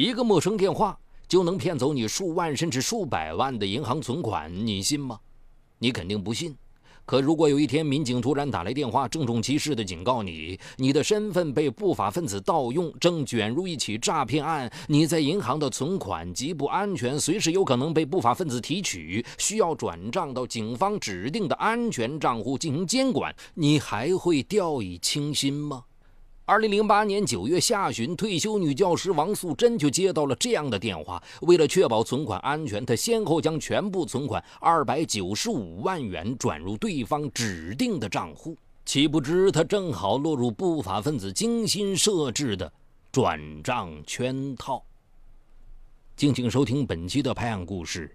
一个陌生电话就能骗走你数万甚至数百万的银行存款，你信吗？你肯定不信。可如果有一天民警突然打来电话，郑重其事地警告你，你的身份被不法分子盗用，正卷入一起诈骗案，你在银行的存款极不安全，随时有可能被不法分子提取，需要转账到警方指定的安全账户进行监管，你还会掉以轻心吗？二零零八年九月下旬，退休女教师王素贞就接到了这样的电话。为了确保存款安全，她先后将全部存款二百九十五万元转入对方指定的账户。岂不知，她正好落入不法分子精心设置的转账圈套。敬请收听本期的拍案故事，《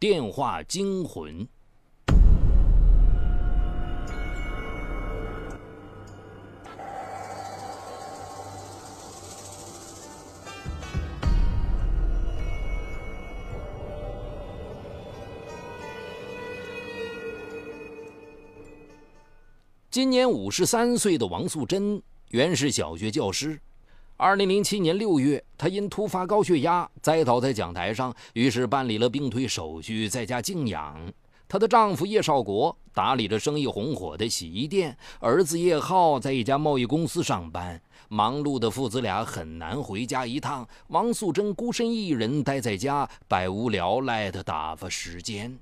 电话惊魂》。今年五十三岁的王素贞原是小学教师。二零零七年六月，她因突发高血压栽倒在讲台上，于是办理了病退手续，在家静养。她的丈夫叶少国打理着生意红火的洗衣店，儿子叶浩在一家贸易公司上班。忙碌的父子俩很难回家一趟，王素贞孤身一人待在家，百无聊赖地打发时间。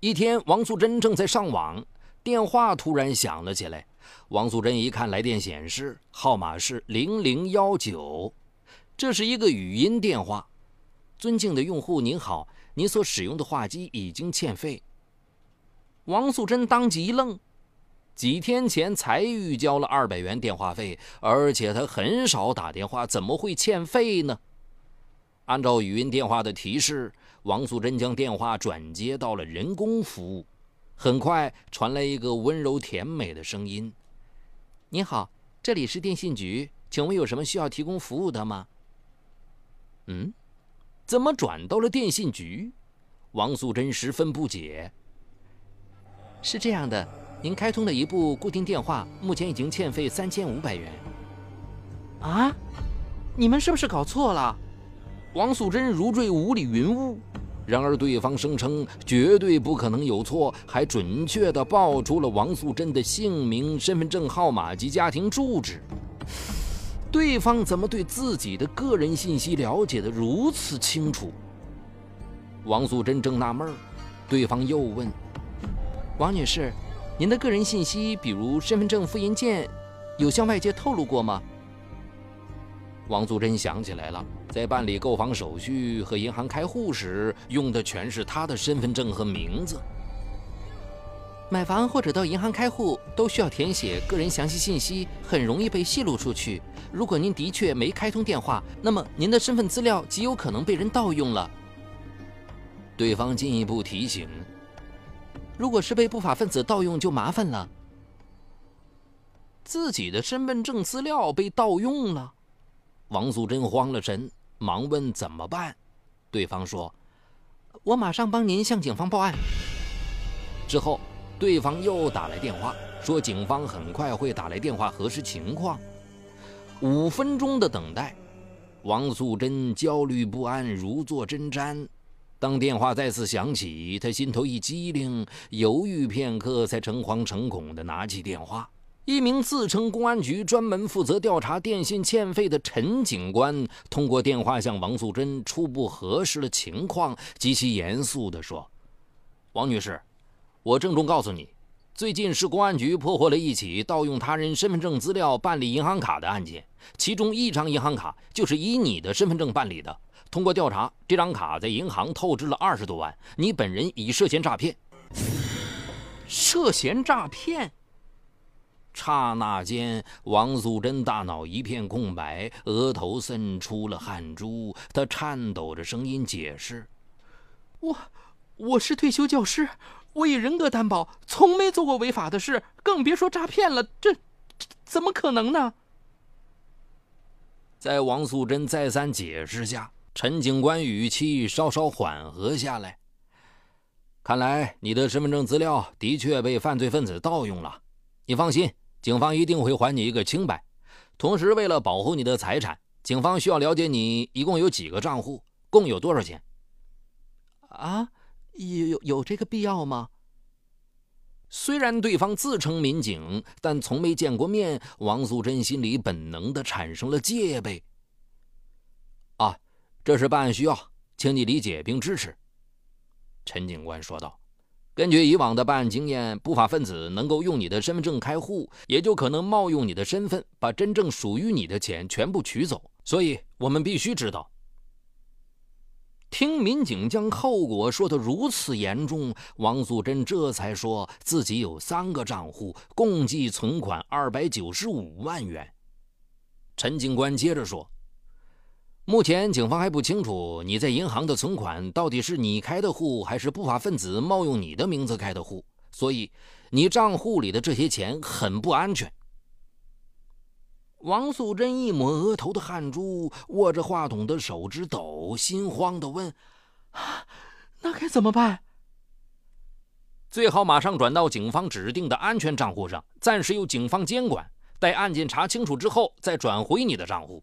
一天，王素贞正在上网。电话突然响了起来，王素贞一看来电显示号码是零零幺九，这是一个语音电话。尊敬的用户您好，您所使用的话机已经欠费。王素贞当即一愣，几天前才预交了二百元电话费，而且他很少打电话，怎么会欠费呢？按照语音电话的提示，王素贞将电话转接到了人工服务。很快传来一个温柔甜美的声音：“您好，这里是电信局，请问有什么需要提供服务的吗？”嗯，怎么转到了电信局？王素贞十分不解。是这样的，您开通的一部固定电话目前已经欠费三千五百元。啊？你们是不是搞错了？王素贞如坠五里云雾。然而，对方声称绝对不可能有错，还准确地报出了王素贞的姓名、身份证号码及家庭住址。对方怎么对自己的个人信息了解得如此清楚？王素贞正纳闷，对方又问：“王女士，您的个人信息，比如身份证复印件，有向外界透露过吗？”王素贞想起来了。在办理购房手续和银行开户时，用的全是他的身份证和名字。买房或者到银行开户都需要填写个人详细信息，很容易被泄露出去。如果您的确没开通电话，那么您的身份资料极有可能被人盗用了。对方进一步提醒：如果是被不法分子盗用，就麻烦了。自己的身份证资料被盗用了，王素贞慌了神。忙问怎么办？对方说：“我马上帮您向警方报案。”之后，对方又打来电话，说警方很快会打来电话核实情况。五分钟的等待，王素贞焦虑不安，如坐针毡。当电话再次响起，她心头一激灵，犹豫片刻，才诚惶诚恐地拿起电话。一名自称公安局专门负责调查电信欠费的陈警官，通过电话向王素贞初步核实了情况，极其严肃地说：“王女士，我郑重告诉你，最近市公安局破获了一起盗用他人身份证资料办理银行卡的案件，其中一张银行卡就是以你的身份证办理的。通过调查，这张卡在银行透支了二十多万，你本人已涉嫌诈骗。涉嫌诈骗。”刹那间，王素贞大脑一片空白，额头渗出了汗珠。她颤抖着声音解释：“我，我是退休教师，我以人格担保，从没做过违法的事，更别说诈骗了。这，这怎么可能呢？”在王素贞再三解释下，陈警官语气稍稍缓和下来：“看来你的身份证资料的确被犯罪分子盗用了，你放心。”警方一定会还你一个清白。同时，为了保护你的财产，警方需要了解你一共有几个账户，共有多少钱。啊，有有有这个必要吗？虽然对方自称民警，但从没见过面，王素贞心里本能的产生了戒备。啊，这是办案需要，请你理解并支持。”陈警官说道。根据以往的办案经验，不法分子能够用你的身份证开户，也就可能冒用你的身份，把真正属于你的钱全部取走。所以，我们必须知道。听民警将后果说得如此严重，王素贞这才说自己有三个账户，共计存款二百九十五万元。陈警官接着说。目前警方还不清楚你在银行的存款到底是你开的户，还是不法分子冒用你的名字开的户，所以你账户里的这些钱很不安全。王素贞一抹额头的汗珠，握着话筒的手指抖，心慌的问：“那该怎么办？”最好马上转到警方指定的安全账户上，暂时由警方监管，待案件查清楚之后再转回你的账户。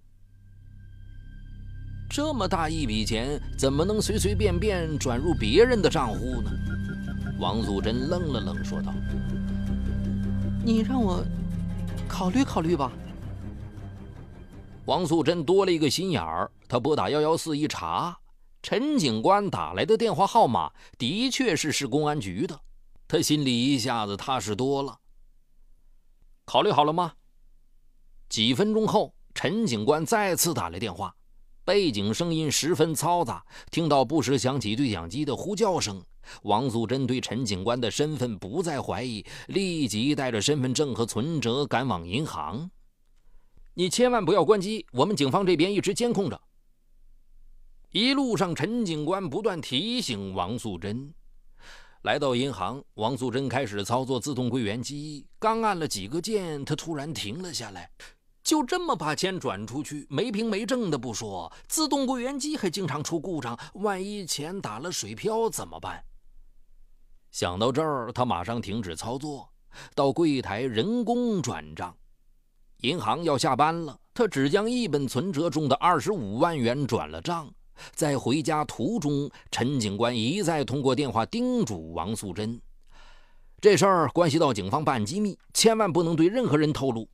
这么大一笔钱，怎么能随随便便转入别人的账户呢？王素珍愣了愣，说道：“你让我考虑考虑吧。”王素贞多了一个心眼儿，她拨打幺幺四一查，陈警官打来的电话号码的确是市公安局的，她心里一下子踏实多了。考虑好了吗？几分钟后，陈警官再次打来电话。背景声音十分嘈杂，听到不时响起对讲机的呼叫声。王素贞对陈警官的身份不再怀疑，立即带着身份证和存折赶往银行。你千万不要关机，我们警方这边一直监控着。一路上，陈警官不断提醒王素贞。来到银行，王素贞开始操作自动柜员机，刚按了几个键，她突然停了下来。就这么把钱转出去，没凭没证的不说，自动柜员机还经常出故障，万一钱打了水漂怎么办？想到这儿，他马上停止操作，到柜台人工转账。银行要下班了，他只将一本存折中的二十五万元转了账。在回家途中，陈警官一再通过电话叮嘱王素贞：“这事儿关系到警方办机密，千万不能对任何人透露。”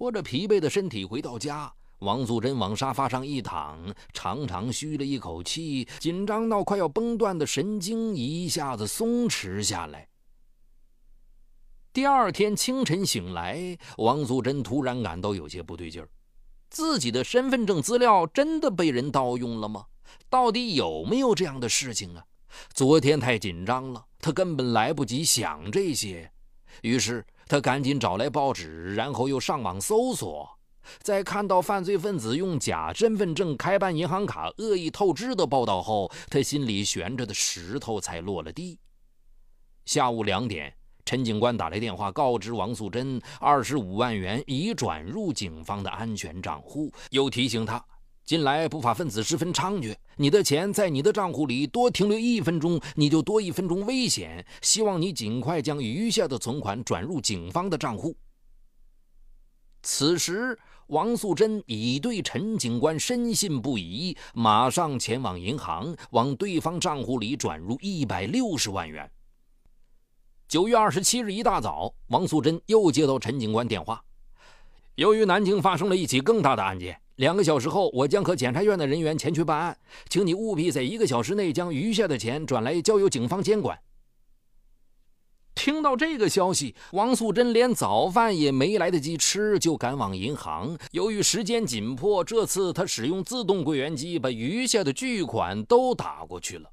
拖着疲惫的身体回到家，王素贞往沙发上一躺，长长吁了一口气，紧张到快要崩断的神经一下子松弛下来。第二天清晨醒来，王素贞突然感到有些不对劲儿，自己的身份证资料真的被人盗用了吗？到底有没有这样的事情啊？昨天太紧张了，他根本来不及想这些，于是。他赶紧找来报纸，然后又上网搜索，在看到犯罪分子用假身份证开办银行卡、恶意透支的报道后，他心里悬着的石头才落了地。下午两点，陈警官打来电话，告知王素贞二十五万元已转入警方的安全账户，又提醒他。近来不法分子十分猖獗，你的钱在你的账户里多停留一分钟，你就多一分钟危险。希望你尽快将余下的存款转入警方的账户。此时，王素贞已对陈警官深信不疑，马上前往银行，往对方账户里转入一百六十万元。九月二十七日一大早，王素贞又接到陈警官电话，由于南京发生了一起更大的案件。两个小时后，我将和检察院的人员前去办案，请你务必在一个小时内将余下的钱转来，交由警方监管。听到这个消息，王素贞连早饭也没来得及吃，就赶往银行。由于时间紧迫，这次他使用自动柜员机把余下的巨款都打过去了。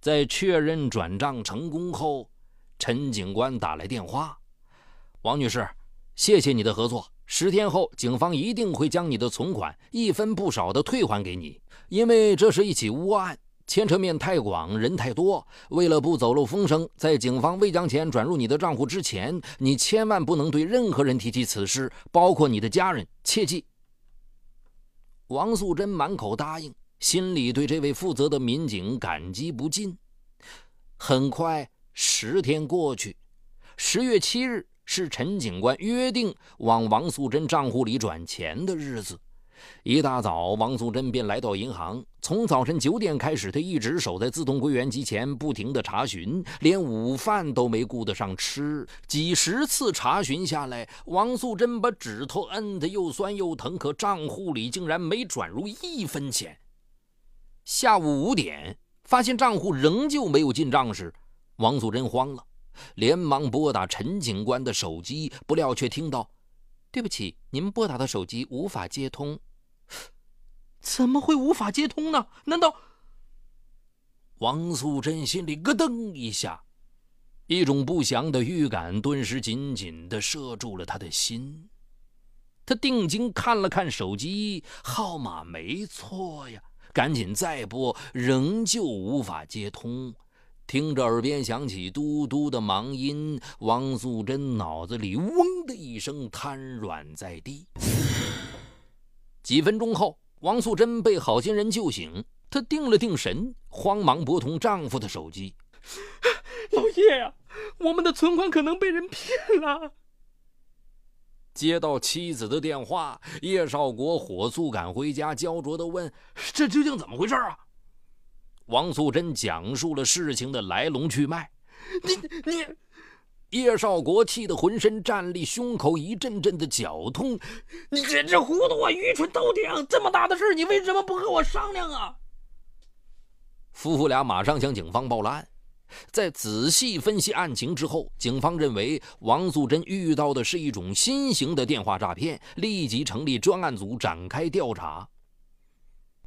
在确认转账成功后，陈警官打来电话：“王女士，谢谢你的合作。”十天后，警方一定会将你的存款一分不少的退还给你，因为这是一起窝案，牵扯面太广，人太多。为了不走漏风声，在警方未将钱转入你的账户之前，你千万不能对任何人提起此事，包括你的家人，切记。王素贞满口答应，心里对这位负责的民警感激不尽。很快，十天过去，十月七日。是陈警官约定往王素贞账户里转钱的日子。一大早，王素贞便来到银行。从早晨九点开始，他一直守在自动柜员机前，不停地查询，连午饭都没顾得上吃。几十次查询下来，王素贞把指头摁得又酸又疼，可账户里竟然没转入一分钱。下午五点，发现账户仍旧没有进账时，王素贞慌了。连忙拨打陈警官的手机，不料却听到：“对不起，您拨打的手机无法接通。”怎么会无法接通呢？难道……王素贞心里咯噔一下，一种不祥的预感顿时紧紧地摄住了他的心。他定睛看了看手机号码，没错呀，赶紧再拨，仍旧无法接通。听着耳边响起嘟嘟的忙音，王素贞脑子里嗡的一声瘫软在地。几分钟后，王素贞被好心人救醒，她定了定神，慌忙拨通丈夫的手机：“老叶啊，我们的存款可能被人骗了。”接到妻子的电话，叶少国火速赶回家，焦灼地问：“这究竟怎么回事啊？”王素贞讲述了事情的来龙去脉。你你，叶少国气得浑身战栗，胸口一阵阵的绞痛。你简直糊涂啊，愚蠢透顶！这么大的事，你为什么不和我商量啊？夫妇俩马上向警方报了案。在仔细分析案情之后，警方认为王素贞遇到的是一种新型的电话诈骗，立即成立专案组展开调查。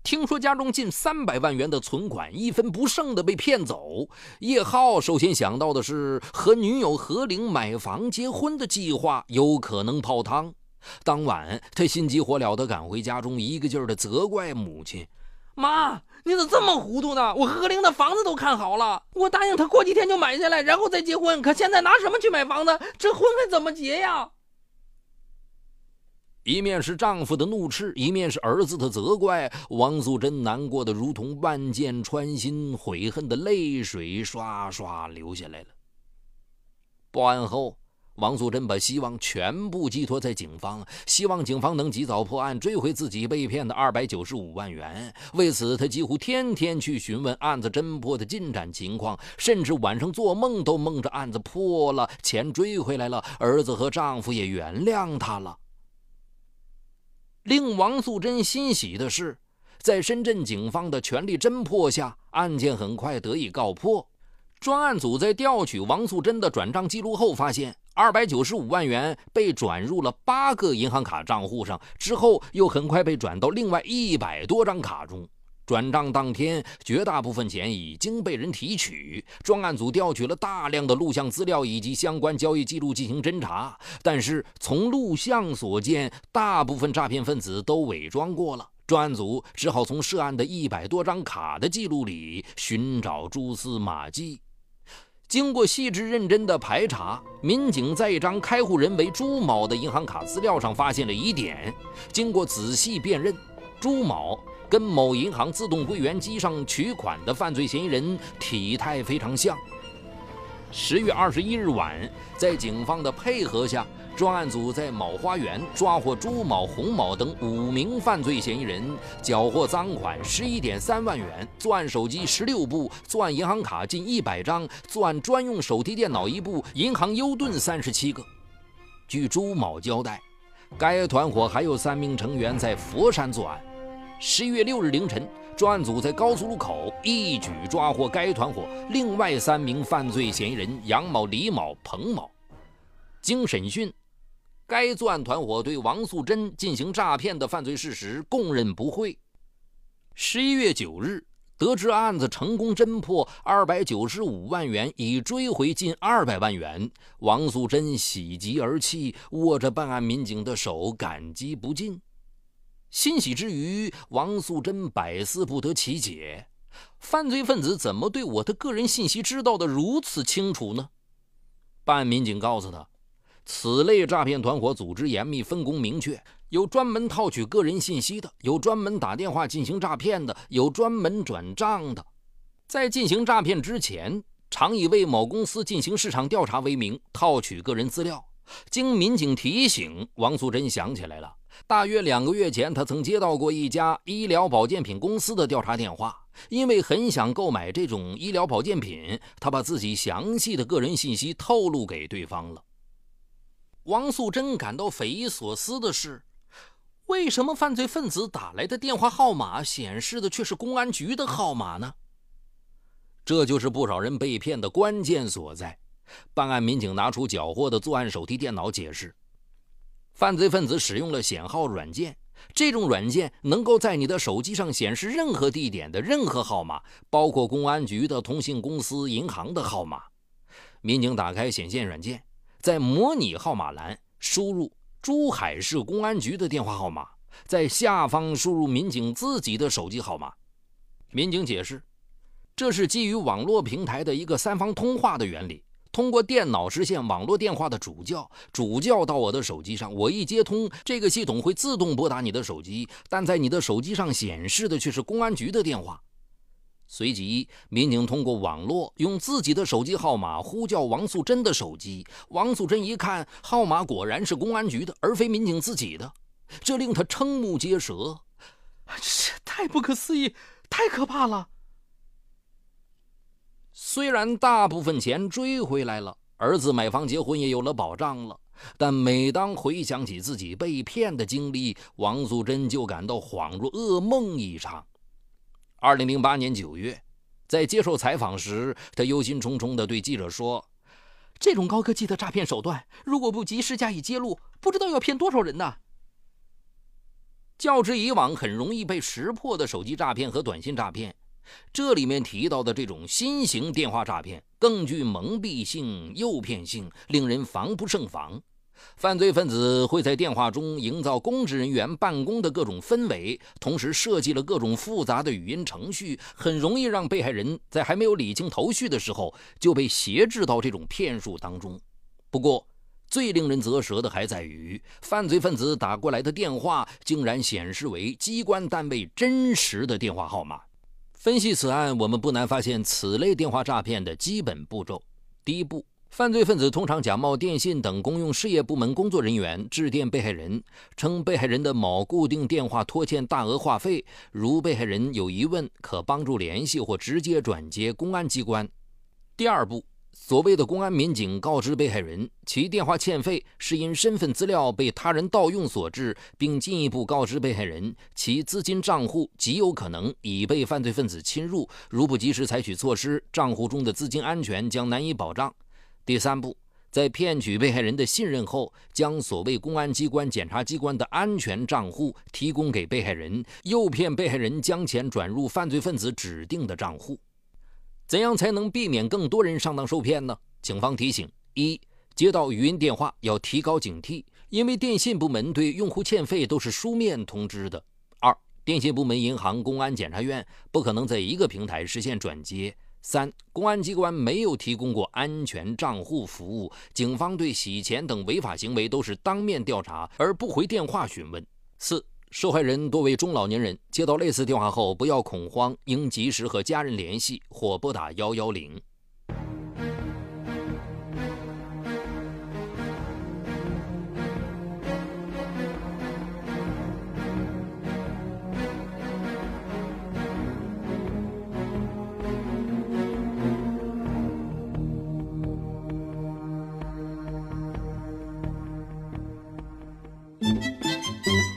听说家中近三百万元的存款一分不剩的被骗走，叶浩首先想到的是和女友何玲买房结婚的计划有可能泡汤。当晚，他心急火燎地赶回家中，一个劲儿地责怪母亲：“妈，你咋这么糊涂呢？我何玲的房子都看好了，我答应她过几天就买下来，然后再结婚。可现在拿什么去买房子？这婚还怎么结呀？”一面是丈夫的怒斥，一面是儿子的责怪，王素贞难过的如同万箭穿心，悔恨的泪水刷刷流下来了。报案后，王素贞把希望全部寄托在警方，希望警方能及早破案，追回自己被骗的二百九十五万元。为此，她几乎天天去询问案子侦破的进展情况，甚至晚上做梦都梦着案子破了，钱追回来了，儿子和丈夫也原谅她了。令王素贞欣喜的是，在深圳警方的全力侦破下，案件很快得以告破。专案组在调取王素贞的转账记录后，发现二百九十五万元被转入了八个银行卡账户上，之后又很快被转到另外一百多张卡中。转账当天，绝大部分钱已经被人提取。专案组调取了大量的录像资料以及相关交易记录进行侦查，但是从录像所见，大部分诈骗分子都伪装过了。专案组只好从涉案的一百多张卡的记录里寻找蛛丝马迹。经过细致认真的排查，民警在一张开户人为朱某的银行卡资料上发现了疑点。经过仔细辨认，朱某。跟某银行自动柜员机上取款的犯罪嫌疑人体态非常像。十月二十一日晚，在警方的配合下，专案组在某花园抓获朱某、洪某等五名犯罪嫌疑人，缴获赃款十一点三万元，作案手机十六部，作案银行卡近一百张，作案专用手提电脑一部，银行优盾三十七个。据朱某交代，该团伙还有三名成员在佛山作案。十一月六日凌晨，专案组在高速路口一举抓获该团伙另外三名犯罪嫌疑人杨某、李某、彭某。经审讯，该作案团伙对王素贞进行诈骗的犯罪事实供认不讳。十一月九日，得知案子成功侦破，二百九十五万元已追回近二百万元，王素贞喜极而泣，握着办案民警的手，感激不尽。欣喜之余，王素贞百思不得其解：犯罪分子怎么对我的个人信息知道的如此清楚呢？办案民警告诉他，此类诈骗团伙组织严密，分工明确，有专门套取个人信息的，有专门打电话进行诈骗的，有专门转账的。在进行诈骗之前，常以为某公司进行市场调查为名套取个人资料。经民警提醒，王素贞想起来了。大约两个月前，他曾接到过一家医疗保健品公司的调查电话，因为很想购买这种医疗保健品，他把自己详细的个人信息透露给对方了。王素贞感到匪夷所思的是，为什么犯罪分子打来的电话号码显示的却是公安局的号码呢？这就是不少人被骗的关键所在。办案民警拿出缴获的作案手提电脑，解释。犯罪分子使用了显号软件，这种软件能够在你的手机上显示任何地点的任何号码，包括公安局的、通信公司、银行的号码。民警打开显现软件，在模拟号码栏输入珠海市公安局的电话号码，在下方输入民警自己的手机号码。民警解释，这是基于网络平台的一个三方通话的原理。通过电脑实现网络电话的主叫，主叫到我的手机上，我一接通，这个系统会自动拨打你的手机，但在你的手机上显示的却是公安局的电话。随即，民警通过网络用自己的手机号码呼叫王素贞的手机，王素贞一看号码果然是公安局的，而非民警自己的，这令他瞠目结舌，这太不可思议，太可怕了。虽然大部分钱追回来了，儿子买房结婚也有了保障了，但每当回想起自己被骗的经历，王素贞就感到恍若噩梦一场。二零零八年九月，在接受采访时，他忧心忡忡地对记者说：“这种高科技的诈骗手段，如果不及时加以揭露，不知道要骗多少人呢？”较之以往很容易被识破的手机诈骗和短信诈骗。这里面提到的这种新型电话诈骗更具蒙蔽性、诱骗性，令人防不胜防。犯罪分子会在电话中营造公职人员办公的各种氛围，同时设计了各种复杂的语音程序，很容易让被害人在还没有理清头绪的时候就被挟制到这种骗术当中。不过，最令人啧舌的还在于，犯罪分子打过来的电话竟然显示为机关单位真实的电话号码。分析此案，我们不难发现此类电话诈骗的基本步骤：第一步，犯罪分子通常假冒电信等公用事业部门工作人员，致电被害人，称被害人的某固定电话拖欠大额话费，如被害人有疑问，可帮助联系或直接转接公安机关。第二步。所谓的公安民警告知被害人，其电话欠费是因身份资料被他人盗用所致，并进一步告知被害人，其资金账户极有可能已被犯罪分子侵入，如不及时采取措施，账户中的资金安全将难以保障。第三步，在骗取被害人的信任后，将所谓公安机关、检察机关的安全账户提供给被害人，诱骗被害人将钱转入犯罪分子指定的账户。怎样才能避免更多人上当受骗呢？警方提醒：一、接到语音电话要提高警惕，因为电信部门对用户欠费都是书面通知的；二、电信部门、银行、公安、检察院不可能在一个平台实现转接；三、公安机关没有提供过安全账户服务，警方对洗钱等违法行为都是当面调查而不回电话询问；四。受害人多为中老年人，接到类似电话后不要恐慌，应及时和家人联系或拨打幺幺零。